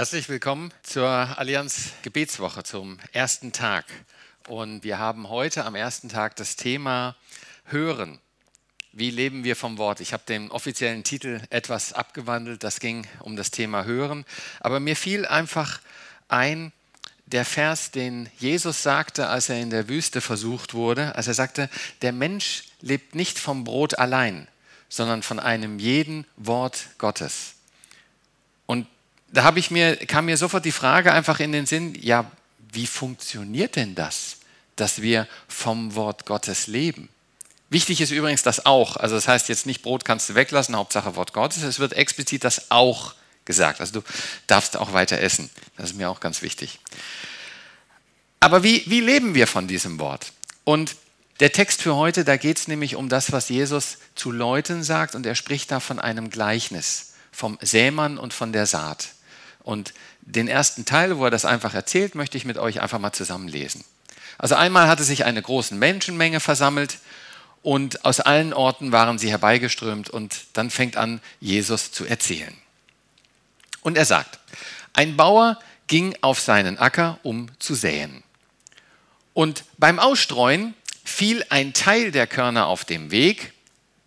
Herzlich willkommen zur Allianz Gebetswoche, zum ersten Tag. Und wir haben heute am ersten Tag das Thema Hören. Wie leben wir vom Wort? Ich habe den offiziellen Titel etwas abgewandelt. Das ging um das Thema Hören. Aber mir fiel einfach ein, der Vers, den Jesus sagte, als er in der Wüste versucht wurde, als er sagte, der Mensch lebt nicht vom Brot allein, sondern von einem jeden Wort Gottes. Da habe ich mir, kam mir sofort die Frage einfach in den Sinn, ja, wie funktioniert denn das, dass wir vom Wort Gottes leben? Wichtig ist übrigens das auch. Also das heißt jetzt nicht Brot kannst du weglassen, Hauptsache Wort Gottes. Es wird explizit das auch gesagt. Also du darfst auch weiter essen. Das ist mir auch ganz wichtig. Aber wie, wie leben wir von diesem Wort? Und der Text für heute, da geht es nämlich um das, was Jesus zu Leuten sagt. Und er spricht da von einem Gleichnis, vom Sämann und von der Saat. Und den ersten Teil, wo er das einfach erzählt, möchte ich mit euch einfach mal zusammenlesen. Also einmal hatte sich eine große Menschenmenge versammelt und aus allen Orten waren sie herbeigeströmt und dann fängt an, Jesus zu erzählen. Und er sagt, ein Bauer ging auf seinen Acker, um zu säen. Und beim Ausstreuen fiel ein Teil der Körner auf dem Weg,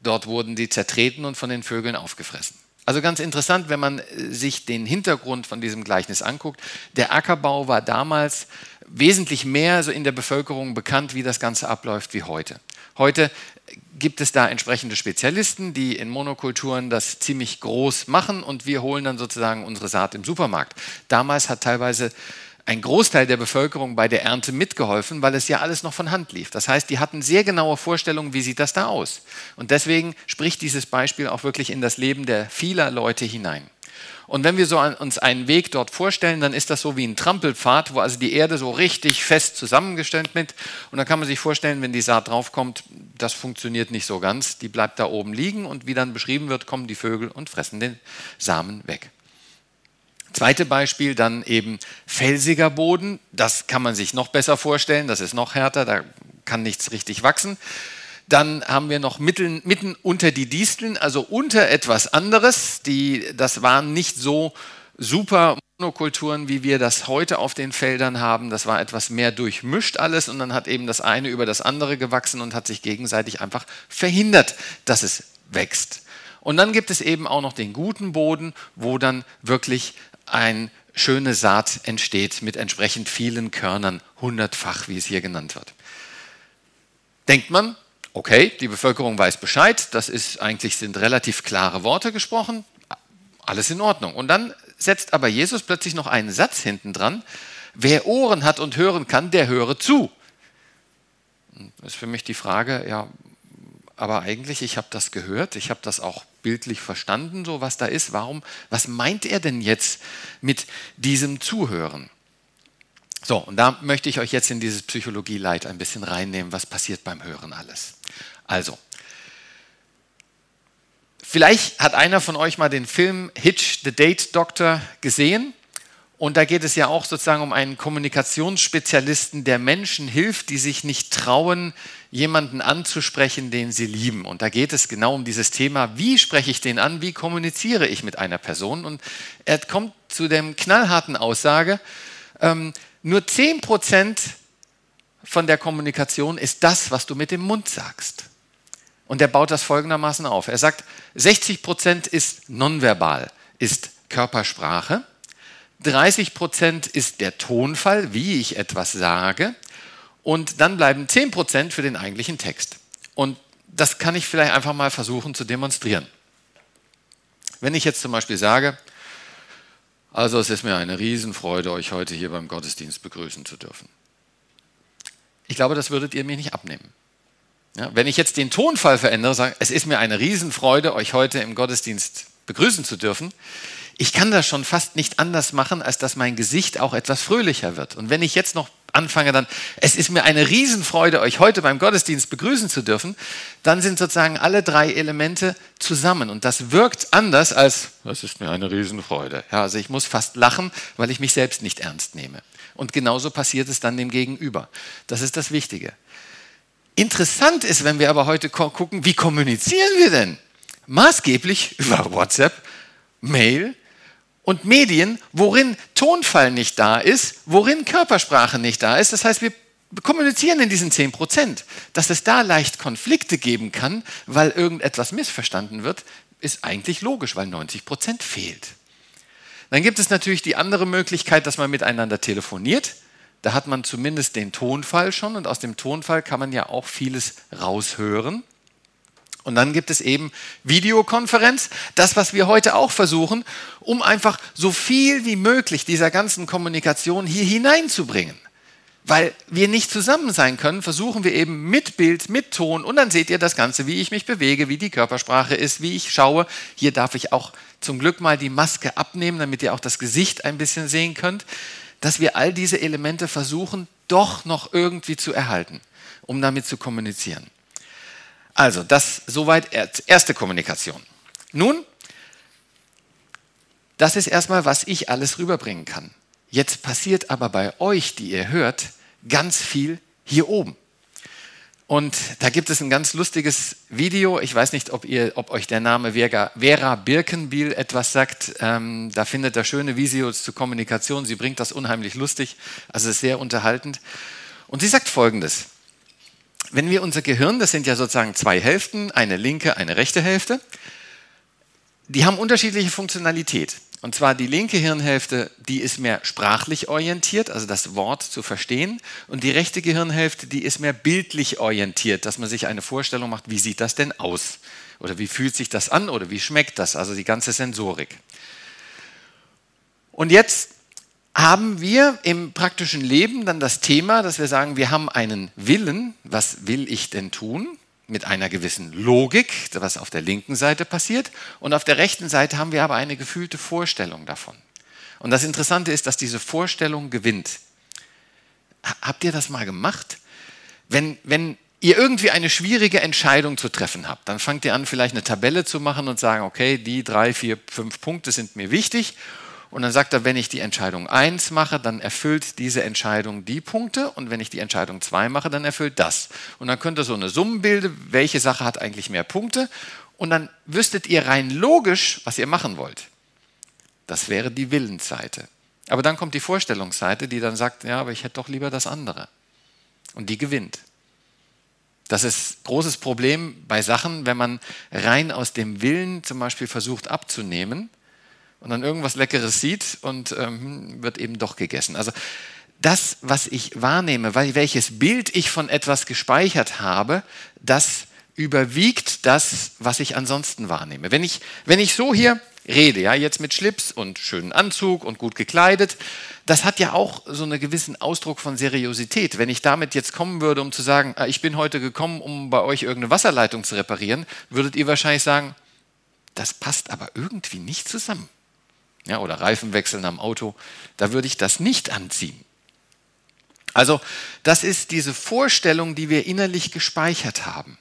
dort wurden die zertreten und von den Vögeln aufgefressen. Also ganz interessant, wenn man sich den Hintergrund von diesem Gleichnis anguckt. Der Ackerbau war damals wesentlich mehr so in der Bevölkerung bekannt, wie das Ganze abläuft wie heute. Heute gibt es da entsprechende Spezialisten, die in Monokulturen das ziemlich groß machen und wir holen dann sozusagen unsere Saat im Supermarkt. Damals hat teilweise ein Großteil der Bevölkerung bei der Ernte mitgeholfen, weil es ja alles noch von Hand lief. Das heißt, die hatten sehr genaue Vorstellungen, wie sieht das da aus. Und deswegen spricht dieses Beispiel auch wirklich in das Leben der vieler Leute hinein. Und wenn wir so uns einen Weg dort vorstellen, dann ist das so wie ein Trampelpfad, wo also die Erde so richtig fest zusammengestellt wird. Und dann kann man sich vorstellen, wenn die Saat draufkommt, das funktioniert nicht so ganz. Die bleibt da oben liegen und wie dann beschrieben wird, kommen die Vögel und fressen den Samen weg. Zweite Beispiel dann eben felsiger Boden. Das kann man sich noch besser vorstellen. Das ist noch härter. Da kann nichts richtig wachsen. Dann haben wir noch mitten, mitten unter die Disteln, also unter etwas anderes. Die, das waren nicht so super Monokulturen, wie wir das heute auf den Feldern haben. Das war etwas mehr durchmischt alles und dann hat eben das eine über das andere gewachsen und hat sich gegenseitig einfach verhindert, dass es wächst. Und dann gibt es eben auch noch den guten Boden, wo dann wirklich eine schöne Saat entsteht mit entsprechend vielen Körnern, hundertfach, wie es hier genannt wird. Denkt man, okay, die Bevölkerung weiß Bescheid, das ist eigentlich sind relativ klare Worte gesprochen, alles in Ordnung. Und dann setzt aber Jesus plötzlich noch einen Satz hinten dran, wer Ohren hat und hören kann, der höre zu. Das ist für mich die Frage, ja, aber eigentlich, ich habe das gehört, ich habe das auch bildlich verstanden, so was da ist. Warum, was meint er denn jetzt mit diesem Zuhören? So, und da möchte ich euch jetzt in dieses Psychologie-Leid ein bisschen reinnehmen, was passiert beim Hören alles. Also, vielleicht hat einer von euch mal den Film Hitch the Date Doctor gesehen. Und da geht es ja auch sozusagen um einen Kommunikationsspezialisten, der Menschen hilft, die sich nicht trauen, jemanden anzusprechen, den sie lieben. Und da geht es genau um dieses Thema, wie spreche ich den an, wie kommuniziere ich mit einer Person. Und er kommt zu der knallharten Aussage, ähm, nur 10% von der Kommunikation ist das, was du mit dem Mund sagst. Und er baut das folgendermaßen auf. Er sagt, 60% ist nonverbal, ist Körpersprache. 30 Prozent ist der Tonfall, wie ich etwas sage. Und dann bleiben 10 Prozent für den eigentlichen Text. Und das kann ich vielleicht einfach mal versuchen zu demonstrieren. Wenn ich jetzt zum Beispiel sage, also es ist mir eine Riesenfreude, euch heute hier beim Gottesdienst begrüßen zu dürfen. Ich glaube, das würdet ihr mir nicht abnehmen. Ja, wenn ich jetzt den Tonfall verändere, sage, es ist mir eine Riesenfreude, euch heute im Gottesdienst begrüßen zu dürfen, ich kann das schon fast nicht anders machen, als dass mein Gesicht auch etwas fröhlicher wird. Und wenn ich jetzt noch anfange, dann, es ist mir eine Riesenfreude, euch heute beim Gottesdienst begrüßen zu dürfen, dann sind sozusagen alle drei Elemente zusammen. Und das wirkt anders als, das ist mir eine Riesenfreude. Ja, also ich muss fast lachen, weil ich mich selbst nicht ernst nehme. Und genauso passiert es dann dem Gegenüber. Das ist das Wichtige. Interessant ist, wenn wir aber heute gucken, wie kommunizieren wir denn? Maßgeblich über WhatsApp, Mail, und Medien, worin Tonfall nicht da ist, worin Körpersprache nicht da ist. Das heißt, wir kommunizieren in diesen 10 Prozent. Dass es da leicht Konflikte geben kann, weil irgendetwas missverstanden wird, ist eigentlich logisch, weil 90 Prozent fehlt. Dann gibt es natürlich die andere Möglichkeit, dass man miteinander telefoniert. Da hat man zumindest den Tonfall schon und aus dem Tonfall kann man ja auch vieles raushören. Und dann gibt es eben Videokonferenz, das, was wir heute auch versuchen, um einfach so viel wie möglich dieser ganzen Kommunikation hier hineinzubringen. Weil wir nicht zusammen sein können, versuchen wir eben mit Bild, mit Ton und dann seht ihr das Ganze, wie ich mich bewege, wie die Körpersprache ist, wie ich schaue. Hier darf ich auch zum Glück mal die Maske abnehmen, damit ihr auch das Gesicht ein bisschen sehen könnt, dass wir all diese Elemente versuchen doch noch irgendwie zu erhalten, um damit zu kommunizieren. Also, das soweit erste Kommunikation. Nun, das ist erstmal, was ich alles rüberbringen kann. Jetzt passiert aber bei euch, die ihr hört, ganz viel hier oben. Und da gibt es ein ganz lustiges Video. Ich weiß nicht, ob, ihr, ob euch der Name Vera, Birkenbiel etwas sagt. Ähm, da findet ihr schöne Videos zur Kommunikation. Sie bringt das unheimlich lustig. Also ist sehr unterhaltend. Und sie sagt Folgendes wenn wir unser Gehirn, das sind ja sozusagen zwei Hälften, eine linke, eine rechte Hälfte, die haben unterschiedliche Funktionalität. Und zwar die linke Hirnhälfte, die ist mehr sprachlich orientiert, also das Wort zu verstehen. Und die rechte Gehirnhälfte, die ist mehr bildlich orientiert, dass man sich eine Vorstellung macht, wie sieht das denn aus? Oder wie fühlt sich das an? Oder wie schmeckt das? Also die ganze Sensorik. Und jetzt haben wir im praktischen Leben dann das Thema, dass wir sagen, wir haben einen Willen, was will ich denn tun? Mit einer gewissen Logik, was auf der linken Seite passiert. Und auf der rechten Seite haben wir aber eine gefühlte Vorstellung davon. Und das Interessante ist, dass diese Vorstellung gewinnt. Habt ihr das mal gemacht? Wenn, wenn ihr irgendwie eine schwierige Entscheidung zu treffen habt, dann fangt ihr an, vielleicht eine Tabelle zu machen und sagen, okay, die drei, vier, fünf Punkte sind mir wichtig und dann sagt er, wenn ich die Entscheidung 1 mache, dann erfüllt diese Entscheidung die Punkte. Und wenn ich die Entscheidung 2 mache, dann erfüllt das. Und dann könnt ihr so eine Summe bilden, welche Sache hat eigentlich mehr Punkte. Und dann wüsstet ihr rein logisch, was ihr machen wollt. Das wäre die Willensseite. Aber dann kommt die Vorstellungsseite, die dann sagt, ja, aber ich hätte doch lieber das andere. Und die gewinnt. Das ist ein großes Problem bei Sachen, wenn man rein aus dem Willen zum Beispiel versucht abzunehmen und dann irgendwas Leckeres sieht und ähm, wird eben doch gegessen. Also das, was ich wahrnehme, weil welches Bild ich von etwas gespeichert habe, das überwiegt das, was ich ansonsten wahrnehme. Wenn ich, wenn ich so hier rede, ja, jetzt mit Schlips und schönen Anzug und gut gekleidet, das hat ja auch so einen gewissen Ausdruck von Seriosität. Wenn ich damit jetzt kommen würde, um zu sagen, ah, ich bin heute gekommen, um bei euch irgendeine Wasserleitung zu reparieren, würdet ihr wahrscheinlich sagen, das passt aber irgendwie nicht zusammen ja, oder Reifen wechseln am Auto, da würde ich das nicht anziehen. Also das ist diese Vorstellung, die wir innerlich gespeichert haben.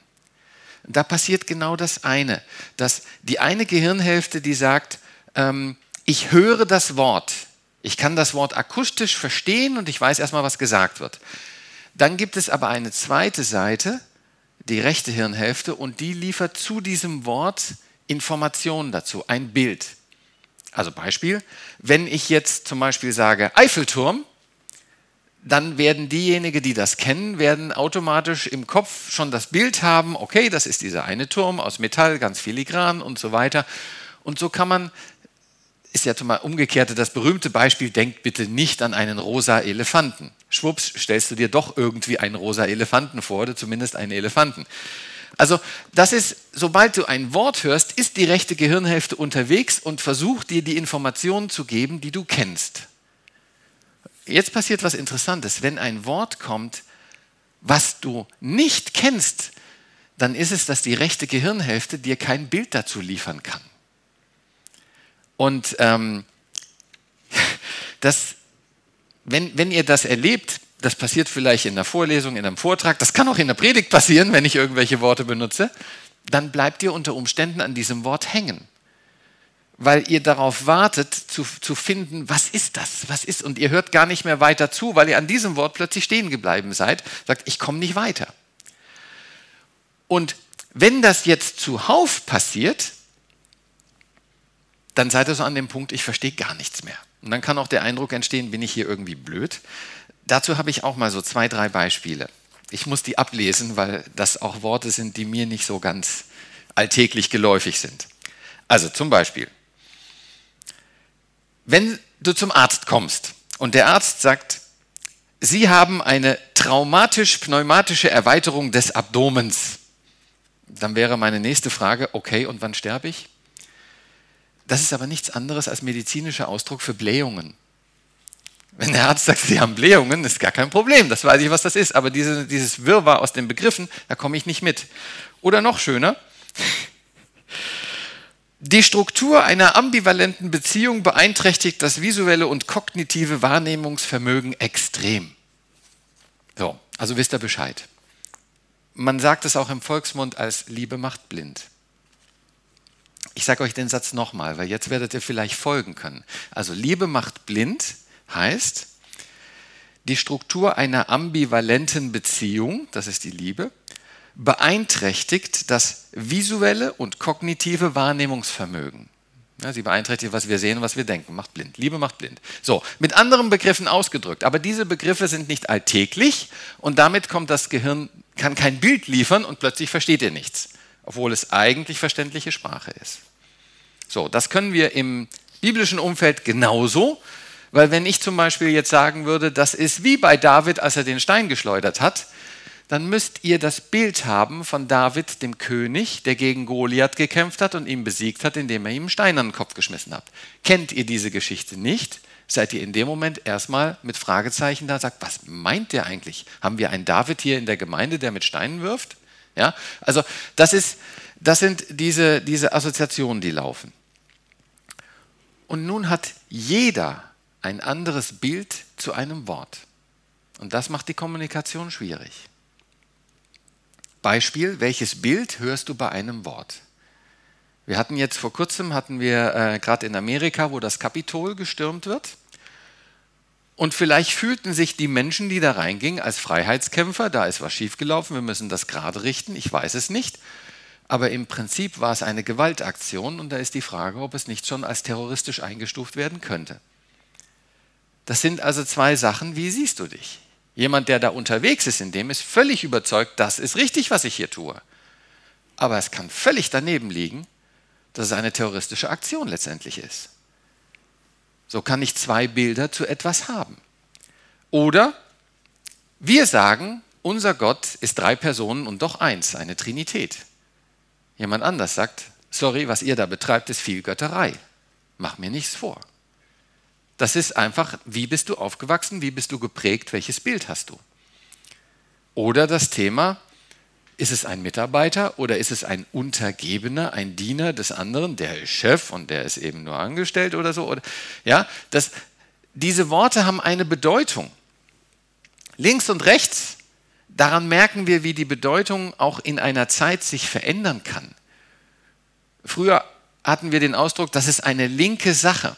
Da passiert genau das eine, dass die eine Gehirnhälfte, die sagt, ähm, ich höre das Wort, ich kann das Wort akustisch verstehen und ich weiß erstmal, was gesagt wird. Dann gibt es aber eine zweite Seite, die rechte Hirnhälfte, und die liefert zu diesem Wort Informationen dazu, ein Bild. Also Beispiel, wenn ich jetzt zum Beispiel sage Eiffelturm, dann werden diejenigen, die das kennen, werden automatisch im Kopf schon das Bild haben, okay, das ist dieser eine Turm aus Metall, ganz filigran und so weiter. Und so kann man, ist ja mal umgekehrt das berühmte Beispiel, denkt bitte nicht an einen rosa Elefanten. Schwupps, stellst du dir doch irgendwie einen rosa Elefanten vor oder zumindest einen Elefanten. Also das ist, sobald du ein Wort hörst, ist die rechte Gehirnhälfte unterwegs und versucht dir die Informationen zu geben, die du kennst. Jetzt passiert was Interessantes. Wenn ein Wort kommt, was du nicht kennst, dann ist es, dass die rechte Gehirnhälfte dir kein Bild dazu liefern kann. Und ähm, das, wenn, wenn ihr das erlebt, das passiert vielleicht in einer Vorlesung, in einem Vortrag, das kann auch in der Predigt passieren, wenn ich irgendwelche Worte benutze, dann bleibt ihr unter Umständen an diesem Wort hängen. Weil ihr darauf wartet, zu, zu finden, was ist das, was ist, und ihr hört gar nicht mehr weiter zu, weil ihr an diesem Wort plötzlich stehen geblieben seid, sagt, ich komme nicht weiter. Und wenn das jetzt zuhauf passiert, dann seid ihr so an dem Punkt, ich verstehe gar nichts mehr. Und dann kann auch der Eindruck entstehen, bin ich hier irgendwie blöd. Dazu habe ich auch mal so zwei, drei Beispiele. Ich muss die ablesen, weil das auch Worte sind, die mir nicht so ganz alltäglich geläufig sind. Also zum Beispiel, wenn du zum Arzt kommst und der Arzt sagt, Sie haben eine traumatisch-pneumatische Erweiterung des Abdomens, dann wäre meine nächste Frage, okay, und wann sterbe ich? Das ist aber nichts anderes als medizinischer Ausdruck für Blähungen. Wenn der Arzt sagt, Sie haben Blähungen, ist gar kein Problem, das weiß ich, was das ist. Aber diese, dieses Wirrwarr aus den Begriffen, da komme ich nicht mit. Oder noch schöner, die Struktur einer ambivalenten Beziehung beeinträchtigt das visuelle und kognitive Wahrnehmungsvermögen extrem. So, also wisst ihr Bescheid. Man sagt es auch im Volksmund als Liebe macht blind. Ich sage euch den Satz nochmal, weil jetzt werdet ihr vielleicht folgen können. Also Liebe macht blind heißt, die Struktur einer ambivalenten Beziehung, das ist die Liebe, beeinträchtigt das visuelle und kognitive Wahrnehmungsvermögen. Sie beeinträchtigt, was wir sehen und was wir denken, macht blind. Liebe macht blind. So, mit anderen Begriffen ausgedrückt. Aber diese Begriffe sind nicht alltäglich und damit kommt das Gehirn, kann kein Bild liefern und plötzlich versteht ihr nichts obwohl es eigentlich verständliche Sprache ist. So, das können wir im biblischen Umfeld genauso, weil wenn ich zum Beispiel jetzt sagen würde, das ist wie bei David, als er den Stein geschleudert hat, dann müsst ihr das Bild haben von David, dem König, der gegen Goliath gekämpft hat und ihn besiegt hat, indem er ihm einen Stein an den Kopf geschmissen hat. Kennt ihr diese Geschichte nicht? Seid ihr in dem Moment erstmal mit Fragezeichen da, sagt, was meint der eigentlich? Haben wir einen David hier in der Gemeinde, der mit Steinen wirft? Ja? Also das, ist, das sind diese, diese Assoziationen, die laufen. Und nun hat jeder ein anderes Bild zu einem Wort. Und das macht die Kommunikation schwierig. Beispiel, welches Bild hörst du bei einem Wort? Wir hatten jetzt vor kurzem, hatten wir äh, gerade in Amerika, wo das Kapitol gestürmt wird. Und vielleicht fühlten sich die Menschen, die da reingingen, als Freiheitskämpfer, da ist was schiefgelaufen, wir müssen das gerade richten, ich weiß es nicht. Aber im Prinzip war es eine Gewaltaktion und da ist die Frage, ob es nicht schon als terroristisch eingestuft werden könnte. Das sind also zwei Sachen, wie siehst du dich? Jemand, der da unterwegs ist, in dem ist völlig überzeugt, das ist richtig, was ich hier tue. Aber es kann völlig daneben liegen, dass es eine terroristische Aktion letztendlich ist. So kann ich zwei Bilder zu etwas haben. Oder wir sagen, unser Gott ist drei Personen und doch eins, eine Trinität. Jemand anders sagt, sorry, was ihr da betreibt, ist viel Götterei. Mach mir nichts vor. Das ist einfach, wie bist du aufgewachsen, wie bist du geprägt, welches Bild hast du. Oder das Thema, ist es ein Mitarbeiter oder ist es ein Untergebener, ein Diener des anderen, der ist Chef und der ist eben nur angestellt oder so? Oder, ja, das, diese Worte haben eine Bedeutung. Links und rechts, daran merken wir, wie die Bedeutung auch in einer Zeit sich verändern kann. Früher hatten wir den Ausdruck, das ist eine linke Sache,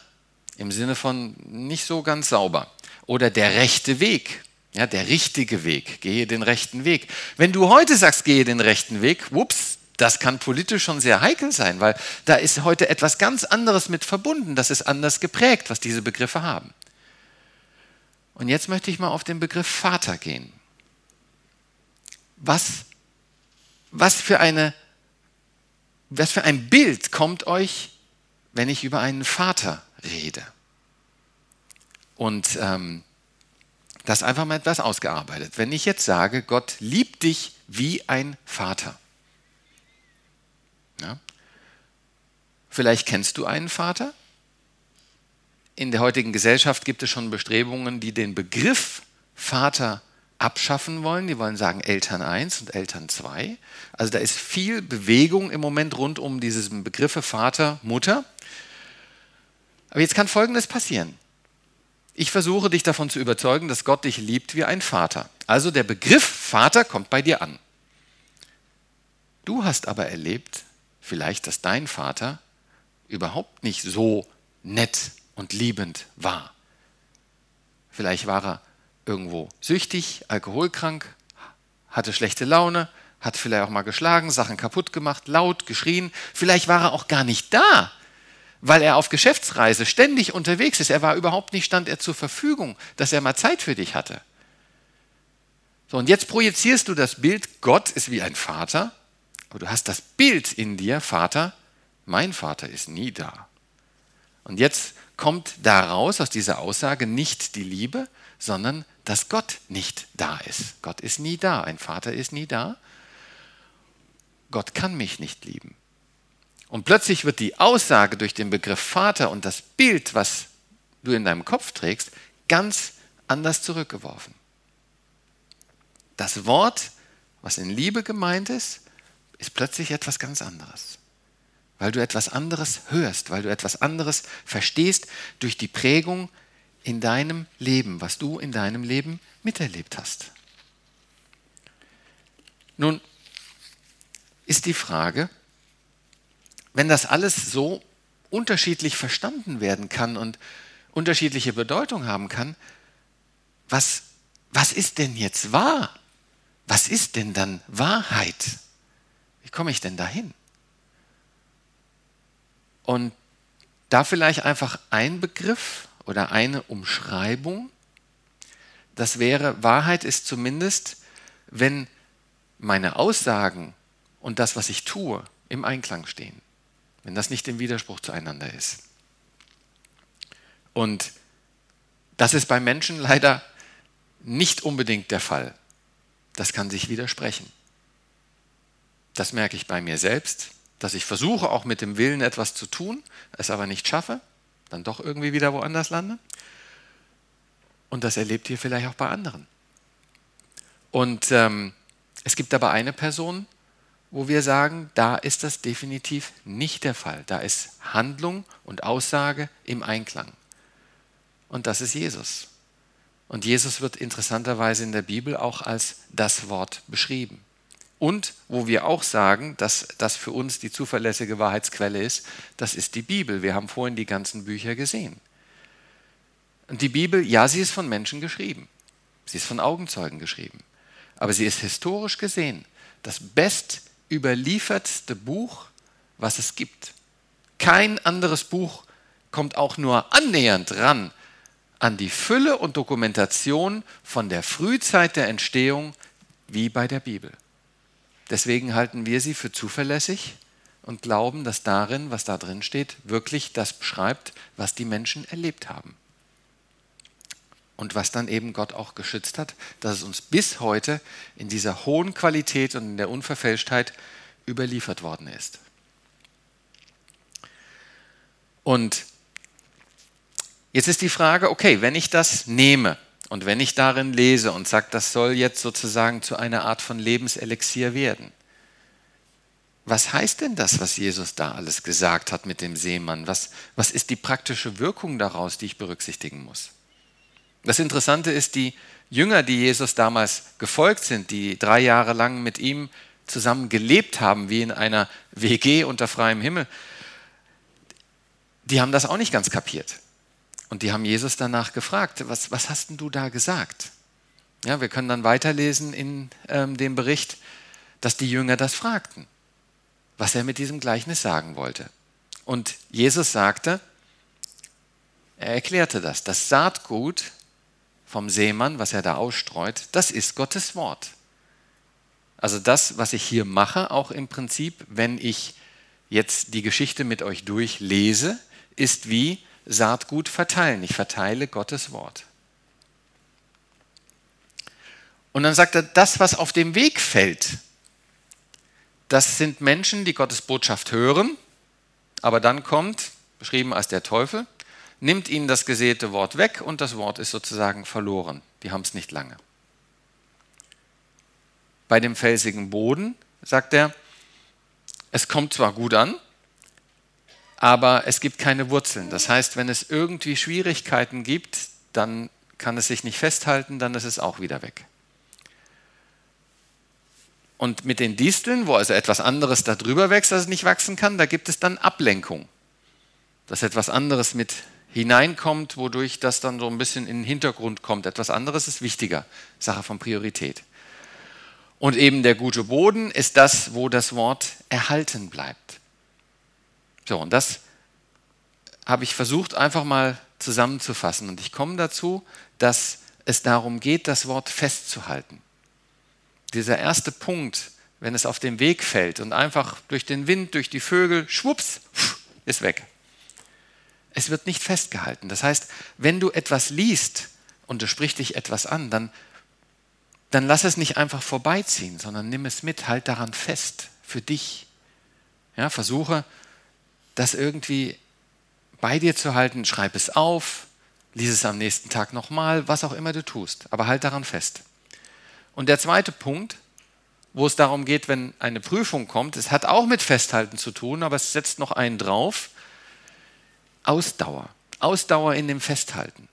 im Sinne von nicht so ganz sauber. Oder der rechte Weg. Ja, der richtige Weg, gehe den rechten Weg. Wenn du heute sagst, gehe den rechten Weg, whoops, das kann politisch schon sehr heikel sein, weil da ist heute etwas ganz anderes mit verbunden, das ist anders geprägt, was diese Begriffe haben. Und jetzt möchte ich mal auf den Begriff Vater gehen. Was, was, für, eine, was für ein Bild kommt euch, wenn ich über einen Vater rede? Und ähm, das einfach mal etwas ausgearbeitet. Wenn ich jetzt sage, Gott liebt dich wie ein Vater. Ja? Vielleicht kennst du einen Vater. In der heutigen Gesellschaft gibt es schon Bestrebungen, die den Begriff Vater abschaffen wollen. Die wollen sagen Eltern 1 und Eltern 2. Also da ist viel Bewegung im Moment rund um diese Begriffe Vater, Mutter. Aber jetzt kann Folgendes passieren. Ich versuche dich davon zu überzeugen, dass Gott dich liebt wie ein Vater. Also der Begriff Vater kommt bei dir an. Du hast aber erlebt, vielleicht, dass dein Vater überhaupt nicht so nett und liebend war. Vielleicht war er irgendwo süchtig, alkoholkrank, hatte schlechte Laune, hat vielleicht auch mal geschlagen, Sachen kaputt gemacht, laut geschrien. Vielleicht war er auch gar nicht da, weil er auf Geschäftsreise ständig unterwegs ist. Er war überhaupt nicht, stand er zur Verfügung, dass er mal Zeit für dich hatte. So, und jetzt projizierst du das Bild, Gott ist wie ein Vater, aber du hast das Bild in dir, Vater, mein Vater ist nie da. Und jetzt kommt daraus, aus dieser Aussage, nicht die Liebe, sondern dass Gott nicht da ist. Gott ist nie da, ein Vater ist nie da. Gott kann mich nicht lieben. Und plötzlich wird die Aussage durch den Begriff Vater und das Bild, was du in deinem Kopf trägst, ganz anders zurückgeworfen. Das Wort, was in Liebe gemeint ist, ist plötzlich etwas ganz anderes. Weil du etwas anderes hörst, weil du etwas anderes verstehst durch die Prägung in deinem Leben, was du in deinem Leben miterlebt hast. Nun ist die Frage, wenn das alles so unterschiedlich verstanden werden kann und unterschiedliche Bedeutung haben kann, was, was ist denn jetzt wahr? Was ist denn dann Wahrheit? Wie komme ich denn dahin? Und da vielleicht einfach ein Begriff oder eine Umschreibung. Das wäre, Wahrheit ist zumindest, wenn meine Aussagen und das, was ich tue, im Einklang stehen wenn das nicht im Widerspruch zueinander ist. Und das ist bei Menschen leider nicht unbedingt der Fall. Das kann sich widersprechen. Das merke ich bei mir selbst, dass ich versuche auch mit dem Willen etwas zu tun, es aber nicht schaffe, dann doch irgendwie wieder woanders lande. Und das erlebt ihr vielleicht auch bei anderen. Und ähm, es gibt aber eine Person, wo wir sagen, da ist das definitiv nicht der Fall. Da ist Handlung und Aussage im Einklang. Und das ist Jesus. Und Jesus wird interessanterweise in der Bibel auch als das Wort beschrieben. Und wo wir auch sagen, dass das für uns die zuverlässige Wahrheitsquelle ist, das ist die Bibel. Wir haben vorhin die ganzen Bücher gesehen. Und die Bibel, ja, sie ist von Menschen geschrieben. Sie ist von Augenzeugen geschrieben. Aber sie ist historisch gesehen das best überliefertste Buch, was es gibt. Kein anderes Buch kommt auch nur annähernd ran an die Fülle und Dokumentation von der Frühzeit der Entstehung wie bei der Bibel. Deswegen halten wir sie für zuverlässig und glauben, dass darin, was da drin steht, wirklich das beschreibt, was die Menschen erlebt haben. Und was dann eben Gott auch geschützt hat, dass es uns bis heute in dieser hohen Qualität und in der Unverfälschtheit überliefert worden ist. Und jetzt ist die Frage, okay, wenn ich das nehme und wenn ich darin lese und sage, das soll jetzt sozusagen zu einer Art von Lebenselixier werden, was heißt denn das, was Jesus da alles gesagt hat mit dem Seemann? Was, was ist die praktische Wirkung daraus, die ich berücksichtigen muss? Das Interessante ist, die Jünger, die Jesus damals gefolgt sind, die drei Jahre lang mit ihm zusammen gelebt haben, wie in einer WG unter freiem Himmel, die haben das auch nicht ganz kapiert. Und die haben Jesus danach gefragt, was, was hast denn du da gesagt? Ja, wir können dann weiterlesen in ähm, dem Bericht, dass die Jünger das fragten, was er mit diesem Gleichnis sagen wollte. Und Jesus sagte, er erklärte das, das Saatgut vom Seemann, was er da ausstreut, das ist Gottes Wort. Also das, was ich hier mache, auch im Prinzip, wenn ich jetzt die Geschichte mit euch durchlese, ist wie Saatgut verteilen. Ich verteile Gottes Wort. Und dann sagt er, das, was auf dem Weg fällt, das sind Menschen, die Gottes Botschaft hören, aber dann kommt, beschrieben als der Teufel, nimmt ihnen das gesäte Wort weg und das Wort ist sozusagen verloren. Die haben es nicht lange. Bei dem felsigen Boden sagt er, es kommt zwar gut an, aber es gibt keine Wurzeln. Das heißt, wenn es irgendwie Schwierigkeiten gibt, dann kann es sich nicht festhalten, dann ist es auch wieder weg. Und mit den Disteln, wo also etwas anderes darüber wächst, das es nicht wachsen kann, da gibt es dann Ablenkung. Dass etwas anderes mit hineinkommt, wodurch das dann so ein bisschen in den Hintergrund kommt. Etwas anderes ist wichtiger, Sache von Priorität. Und eben der gute Boden ist das, wo das Wort erhalten bleibt. So, und das habe ich versucht, einfach mal zusammenzufassen. Und ich komme dazu, dass es darum geht, das Wort festzuhalten. Dieser erste Punkt, wenn es auf den Weg fällt und einfach durch den Wind, durch die Vögel, schwupps, ist weg. Es wird nicht festgehalten. Das heißt, wenn du etwas liest und es spricht dich etwas an, dann, dann lass es nicht einfach vorbeiziehen, sondern nimm es mit, halt daran fest, für dich. Ja, versuche, das irgendwie bei dir zu halten, schreib es auf, lies es am nächsten Tag nochmal, was auch immer du tust, aber halt daran fest. Und der zweite Punkt, wo es darum geht, wenn eine Prüfung kommt, es hat auch mit Festhalten zu tun, aber es setzt noch einen drauf, Ausdauer. Ausdauer in dem Festhalten.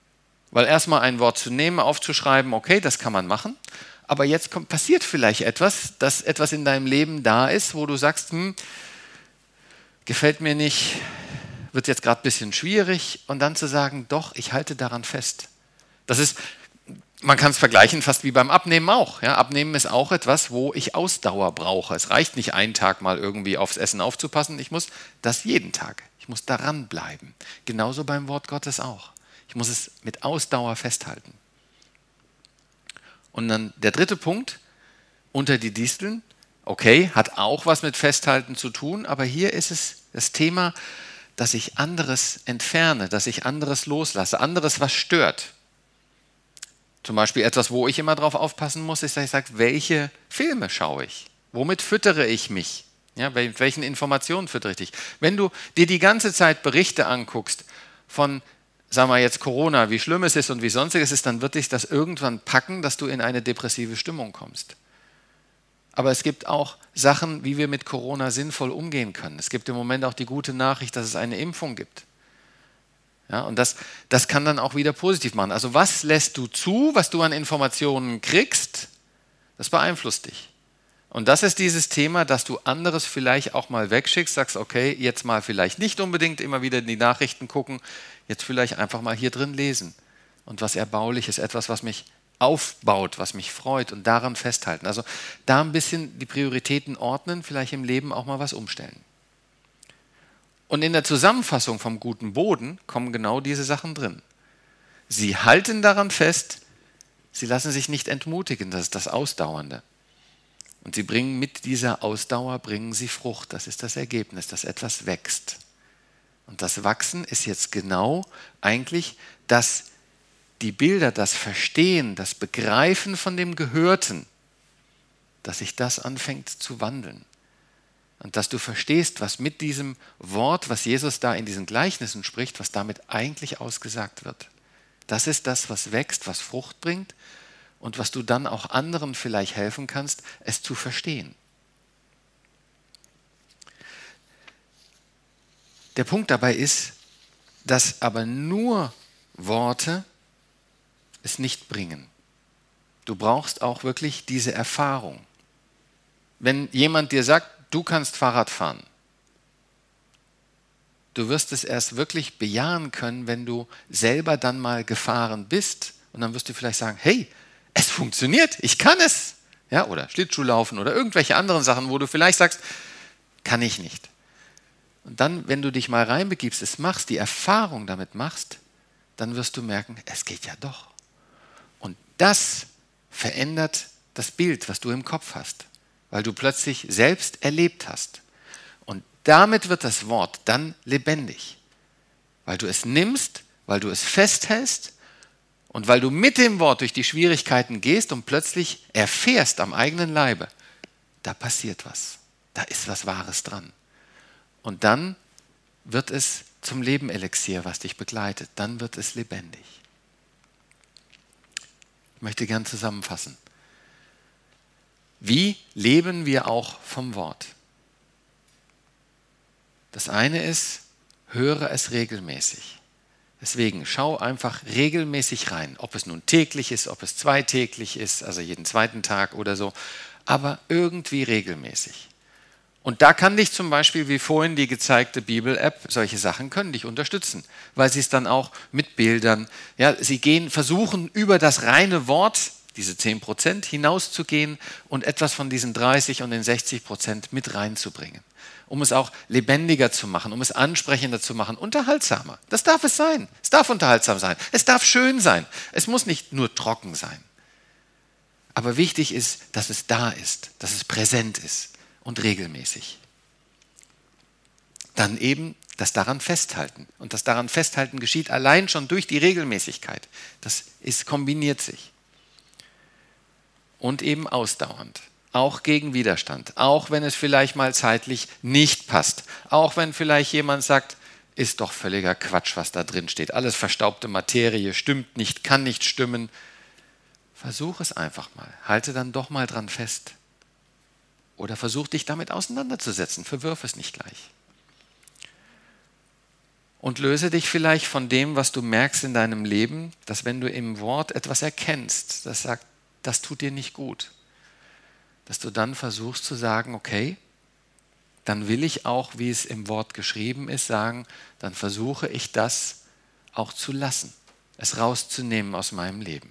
Weil erstmal ein Wort zu nehmen, aufzuschreiben, okay, das kann man machen, aber jetzt kommt, passiert vielleicht etwas, dass etwas in deinem Leben da ist, wo du sagst, hm, gefällt mir nicht, wird jetzt gerade ein bisschen schwierig und dann zu sagen, doch, ich halte daran fest. Das ist, man kann es vergleichen fast wie beim Abnehmen auch. Ja, Abnehmen ist auch etwas, wo ich Ausdauer brauche. Es reicht nicht einen Tag mal irgendwie aufs Essen aufzupassen, ich muss das jeden Tag. Ich muss daran bleiben. Genauso beim Wort Gottes auch. Ich muss es mit Ausdauer festhalten. Und dann der dritte Punkt, unter die Disteln, okay, hat auch was mit Festhalten zu tun, aber hier ist es das Thema, dass ich anderes entferne, dass ich anderes loslasse, anderes, was stört. Zum Beispiel etwas, wo ich immer drauf aufpassen muss, ist, dass ich sage, welche Filme schaue ich? Womit füttere ich mich? Ja, mit welchen Informationen füttere ich dich? Wenn du dir die ganze Zeit Berichte anguckst von, sagen wir jetzt Corona, wie schlimm es ist und wie sonstiges ist, dann wird dich das irgendwann packen, dass du in eine depressive Stimmung kommst. Aber es gibt auch Sachen, wie wir mit Corona sinnvoll umgehen können. Es gibt im Moment auch die gute Nachricht, dass es eine Impfung gibt. Ja, und das, das kann dann auch wieder positiv machen. Also was lässt du zu, was du an Informationen kriegst, das beeinflusst dich. Und das ist dieses Thema, dass du anderes vielleicht auch mal wegschickst, sagst, okay, jetzt mal vielleicht nicht unbedingt immer wieder in die Nachrichten gucken, jetzt vielleicht einfach mal hier drin lesen. Und was erbaulich ist, etwas, was mich aufbaut, was mich freut und daran festhalten. Also da ein bisschen die Prioritäten ordnen, vielleicht im Leben auch mal was umstellen. Und in der Zusammenfassung vom guten Boden kommen genau diese Sachen drin. Sie halten daran fest, sie lassen sich nicht entmutigen, das ist das Ausdauernde. Und sie bringen mit dieser Ausdauer, bringen sie Frucht, das ist das Ergebnis, dass etwas wächst. Und das Wachsen ist jetzt genau eigentlich das die Bilder, das Verstehen, das Begreifen von dem Gehörten, dass sich das anfängt zu wandeln. Und dass du verstehst, was mit diesem Wort, was Jesus da in diesen Gleichnissen spricht, was damit eigentlich ausgesagt wird. Das ist das, was wächst, was Frucht bringt und was du dann auch anderen vielleicht helfen kannst, es zu verstehen. Der Punkt dabei ist, dass aber nur Worte es nicht bringen. Du brauchst auch wirklich diese Erfahrung. Wenn jemand dir sagt, du kannst Fahrrad fahren, du wirst es erst wirklich bejahen können, wenn du selber dann mal gefahren bist und dann wirst du vielleicht sagen, hey, es funktioniert, ich kann es. Ja, oder Schlittschuhlaufen oder irgendwelche anderen Sachen, wo du vielleicht sagst, kann ich nicht. Und dann, wenn du dich mal reinbegibst, es machst, die Erfahrung damit machst, dann wirst du merken, es geht ja doch. Das verändert das Bild, was du im Kopf hast, weil du plötzlich selbst erlebt hast. Und damit wird das Wort dann lebendig, weil du es nimmst, weil du es festhältst und weil du mit dem Wort durch die Schwierigkeiten gehst und plötzlich erfährst am eigenen Leibe, da passiert was, da ist was Wahres dran. Und dann wird es zum Leben-Elixier, was dich begleitet, dann wird es lebendig. Ich möchte gern zusammenfassen. Wie leben wir auch vom Wort? Das eine ist, höre es regelmäßig. Deswegen schau einfach regelmäßig rein, ob es nun täglich ist, ob es zweitäglich ist, also jeden zweiten Tag oder so, aber irgendwie regelmäßig. Und da kann dich zum Beispiel, wie vorhin die gezeigte Bibel-App, solche Sachen können dich unterstützen, weil sie es dann auch mit Bildern, ja, sie gehen, versuchen über das reine Wort, diese 10 Prozent, hinauszugehen und etwas von diesen 30 und den 60 Prozent mit reinzubringen. um es auch lebendiger zu machen, um es ansprechender zu machen, unterhaltsamer. Das darf es sein. Es darf unterhaltsam sein. Es darf schön sein. Es muss nicht nur trocken sein. Aber wichtig ist, dass es da ist, dass es präsent ist und regelmäßig. Dann eben das daran festhalten. Und das daran festhalten geschieht allein schon durch die Regelmäßigkeit. Das ist, kombiniert sich. Und eben ausdauernd. Auch gegen Widerstand. Auch wenn es vielleicht mal zeitlich nicht passt. Auch wenn vielleicht jemand sagt, ist doch völliger Quatsch, was da drin steht. Alles verstaubte Materie, stimmt nicht, kann nicht stimmen. Versuch es einfach mal. Halte dann doch mal dran fest. Oder versuch dich damit auseinanderzusetzen. Verwirf es nicht gleich. Und löse dich vielleicht von dem, was du merkst in deinem Leben, dass wenn du im Wort etwas erkennst, das sagt, das tut dir nicht gut, dass du dann versuchst zu sagen, okay, dann will ich auch, wie es im Wort geschrieben ist, sagen, dann versuche ich das auch zu lassen, es rauszunehmen aus meinem Leben.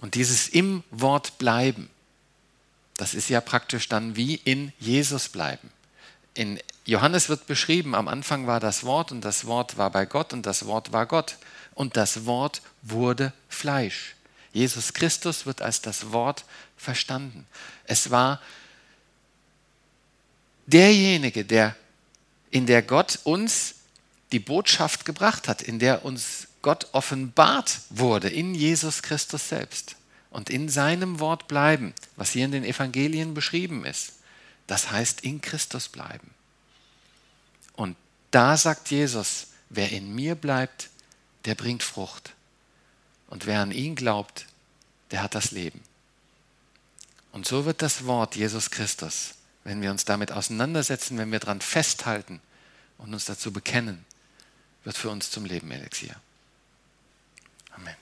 Und dieses im Wort bleiben, das ist ja praktisch dann wie in Jesus bleiben. In Johannes wird beschrieben, am Anfang war das Wort und das Wort war bei Gott und das Wort war Gott und das Wort wurde Fleisch. Jesus Christus wird als das Wort verstanden. Es war derjenige, der in der Gott uns die Botschaft gebracht hat, in der uns Gott offenbart wurde in Jesus Christus selbst und in seinem Wort bleiben, was hier in den Evangelien beschrieben ist. Das heißt in Christus bleiben. Und da sagt Jesus, wer in mir bleibt, der bringt Frucht. Und wer an ihn glaubt, der hat das Leben. Und so wird das Wort Jesus Christus, wenn wir uns damit auseinandersetzen, wenn wir daran festhalten und uns dazu bekennen, wird für uns zum Leben Elixier. Amen.